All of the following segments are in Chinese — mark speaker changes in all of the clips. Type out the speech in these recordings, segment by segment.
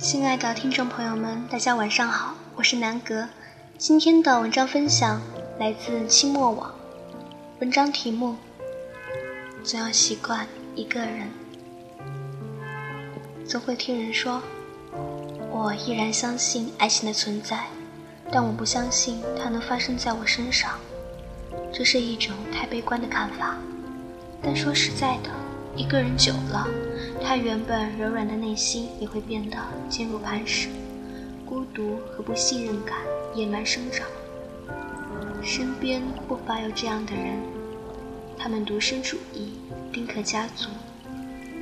Speaker 1: 亲爱的听众朋友们，大家晚上好，我是南格。今天的文章分享来自清末网，文章题目：总要习惯一个人。总会听人说，我依然相信爱情的存在，但我不相信它能发生在我身上。这是一种太悲观的看法。但说实在的，一个人久了，他原本柔软的内心也会变得坚如磐石，孤独和不信任感野蛮生长。身边不乏有这样的人，他们独身主义，丁克家族，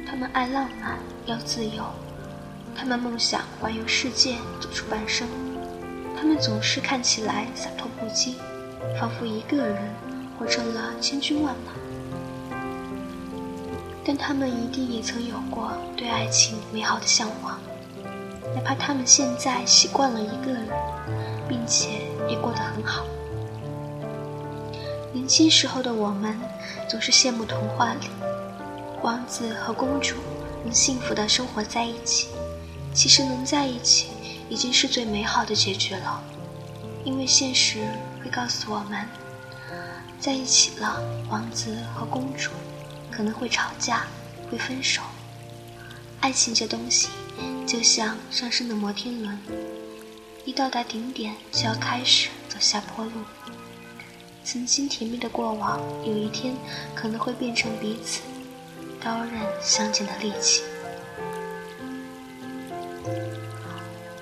Speaker 1: 他们爱浪漫，要自由，他们梦想环游世界，走出半生，他们总是看起来洒脱不羁，仿佛一个人活成了千军万马。但他们一定也曾有过对爱情美好的向往，哪怕他们现在习惯了一个人，并且也过得很好。年轻时候的我们总是羡慕童话里王子和公主能幸福的生活在一起，其实能在一起已经是最美好的结局了，因为现实会告诉我们，在一起了，王子和公主。可能会吵架，会分手。爱情这东西，就像上升的摩天轮，一到达顶点就要开始走下坡路。曾经甜蜜的过往，有一天可能会变成彼此刀刃相见的利器。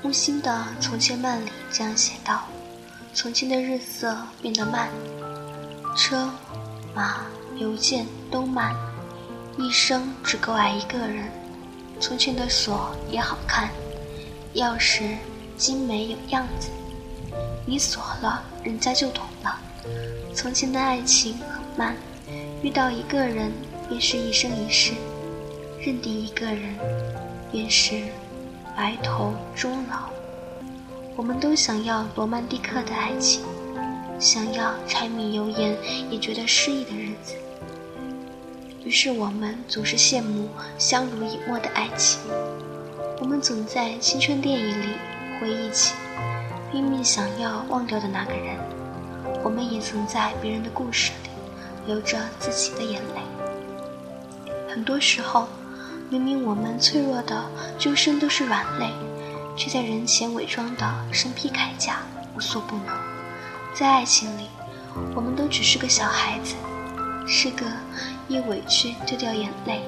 Speaker 1: 木心的《从前慢》里这样写道：“从前的日色变得慢，车马。”邮件都慢，一生只够爱一个人。从前的锁也好看，钥匙精美有样子。你锁了，人家就懂了。从前的爱情很慢，遇到一个人便是一生一世，认定一个人便是白头终老。我们都想要罗曼蒂克的爱情，想要柴米油盐也觉得诗意的日子。于是我们总是羡慕相濡以沫的爱情，我们总在青春电影里回忆起拼命想要忘掉的那个人，我们也曾在别人的故事里流着自己的眼泪。很多时候，明明我们脆弱的周身都是软肋，却在人前伪装的身披铠甲，无所不能。在爱情里，我们都只是个小孩子。是个一委屈就掉眼泪，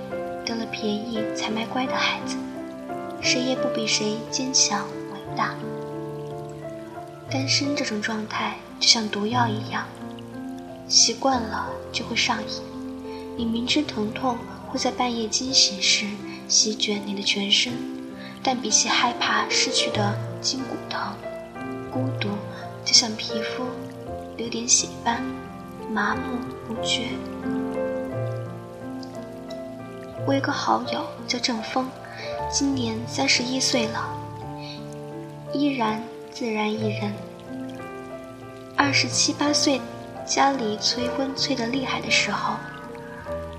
Speaker 1: 得了便宜才卖乖的孩子，谁也不比谁坚强伟大。单身这种状态就像毒药一样，习惯了就会上瘾。你明知疼痛会在半夜惊醒时席卷你的全身，但比起害怕失去的筋骨疼，孤独就像皮肤流点血斑。麻木不觉。我有个好友叫郑峰，今年三十一岁了，依然自然一人。二十七八岁，家里催婚催得厉害的时候，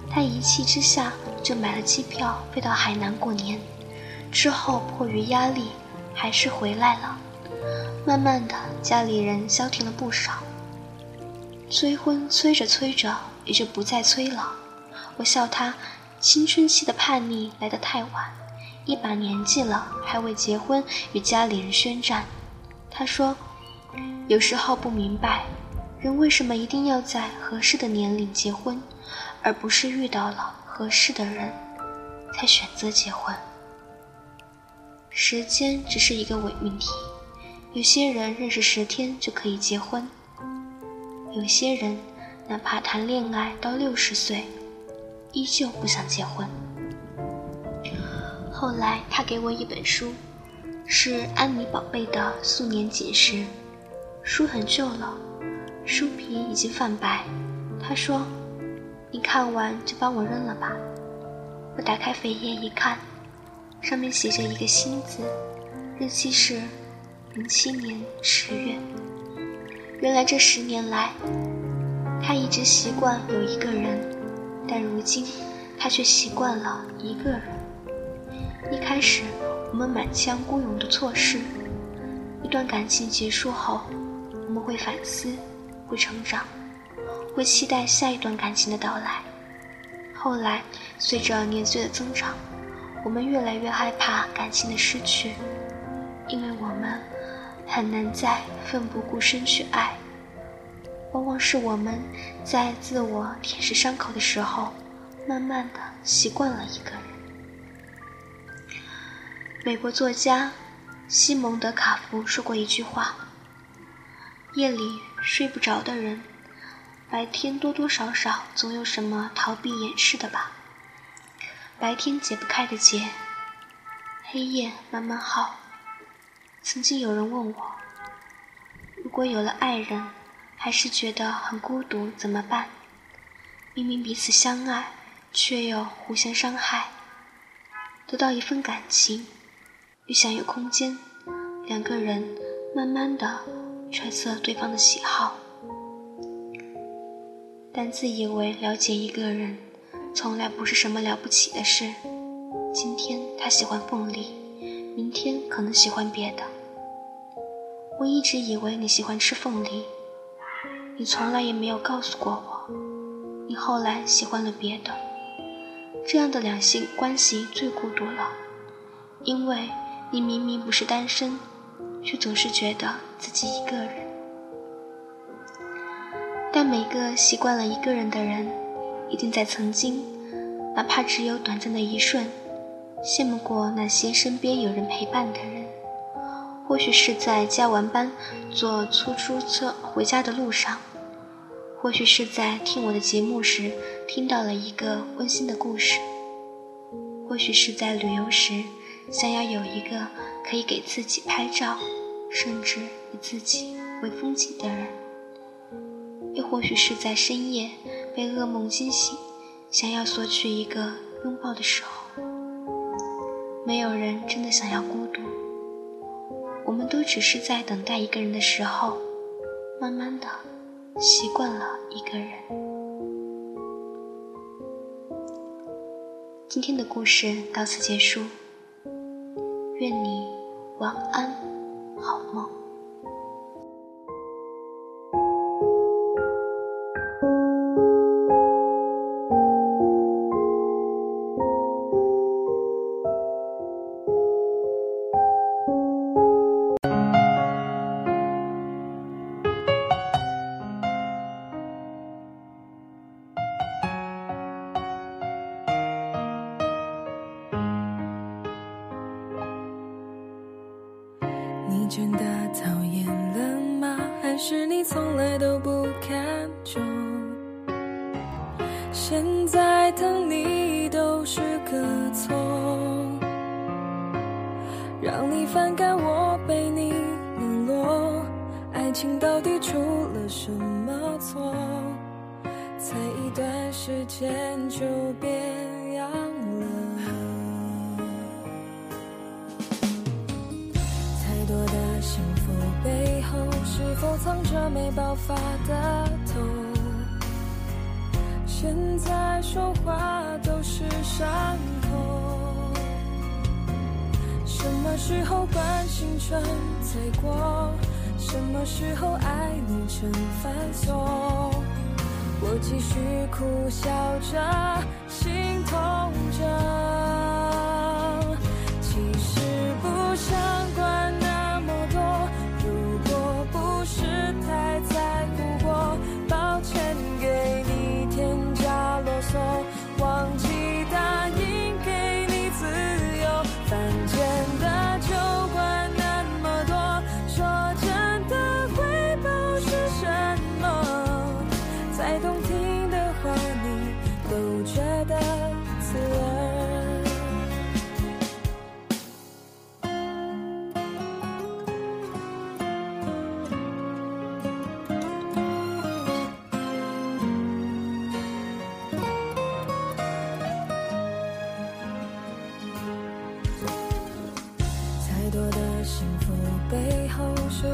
Speaker 1: 他一气之下就买了机票飞到海南过年。之后迫于压力，还是回来了。慢慢的，家里人消停了不少。催婚催着催着，也就不再催了。我笑他青春期的叛逆来得太晚，一把年纪了还未结婚，与家里人宣战。他说，有时候不明白，人为什么一定要在合适的年龄结婚，而不是遇到了合适的人才选择结婚。时间只是一个伪命题，有些人认识十天就可以结婚。有些人，哪怕谈恋爱到六十岁，依旧不想结婚。后来，他给我一本书，是安妮宝贝的素年锦时，书很旧了，书皮已经泛白。他说：“你看完就帮我扔了吧。”我打开扉页一看，上面写着一个“新”字，日期是零七年十月。原来这十年来，他一直习惯有一个人，但如今他却习惯了一个人。一开始我们满腔孤勇的错失。一段感情结束后，我们会反思，会成长，会期待下一段感情的到来。后来，随着年岁的增长，我们越来越害怕感情的失去，因为我们很难再奋不顾身去爱。往往是我们在自我舔舐伤口的时候，慢慢的习惯了一个人。美国作家西蒙德·卡夫说过一句话：“夜里睡不着的人，白天多多少少总有什么逃避掩饰的吧。白天解不开的结，黑夜慢慢耗。”曾经有人问我：“如果有了爱人？”还是觉得很孤独，怎么办？明明彼此相爱，却又互相伤害。得到一份感情，又想有空间，两个人慢慢的揣测对方的喜好。但自以为了解一个人，从来不是什么了不起的事。今天他喜欢凤梨，明天可能喜欢别的。我一直以为你喜欢吃凤梨。你从来也没有告诉过我，你后来喜欢了别的。这样的两性关系最孤独了，因为你明明不是单身，却总是觉得自己一个人。但每个习惯了一个人的人，一定在曾经，哪怕只有短暂的一瞬，羡慕过那些身边有人陪伴的人。或许是在加完班坐出租车回家的路上。或许是在听我的节目时听到了一个温馨的故事，或许是在旅游时想要有一个可以给自己拍照，甚至以自己为风景的人，又或许是在深夜被噩梦惊醒，想要索取一个拥抱的时候。没有人真的想要孤独，都只是在等待一个人的时候，慢慢的。习惯了一个人。今天的故事到此结束，愿你晚安，好梦。
Speaker 2: 现在的你都是个错，让你反感我被你冷落。爱情到底出了什么错？才一段时间就变样了。太多的幸福背后是否藏着没爆发的痛？现在说话都是伤口。什么时候关心成罪过？什么时候爱你成犯错？我继续苦笑着，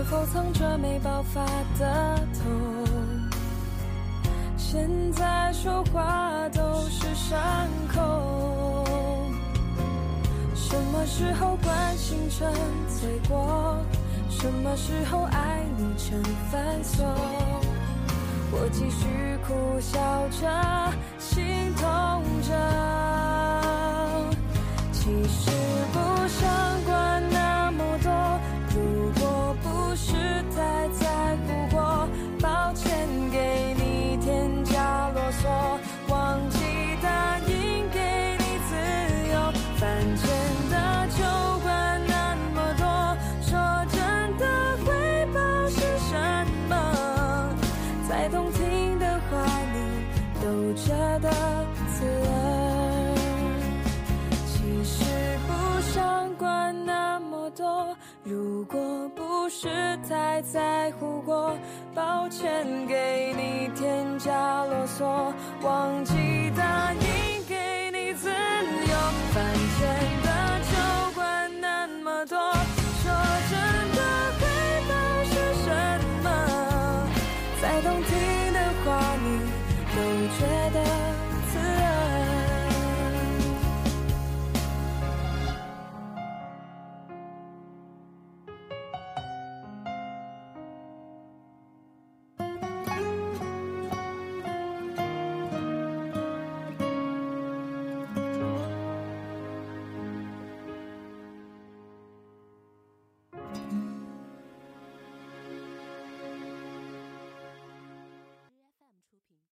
Speaker 2: 否藏着没爆发的痛？现在说话都是伤口。什么时候关心成罪过？什么时候爱你成繁琐？我继续苦笑着，心痛着。其实不想管不是太在乎过，抱歉给你添加啰嗦，忘记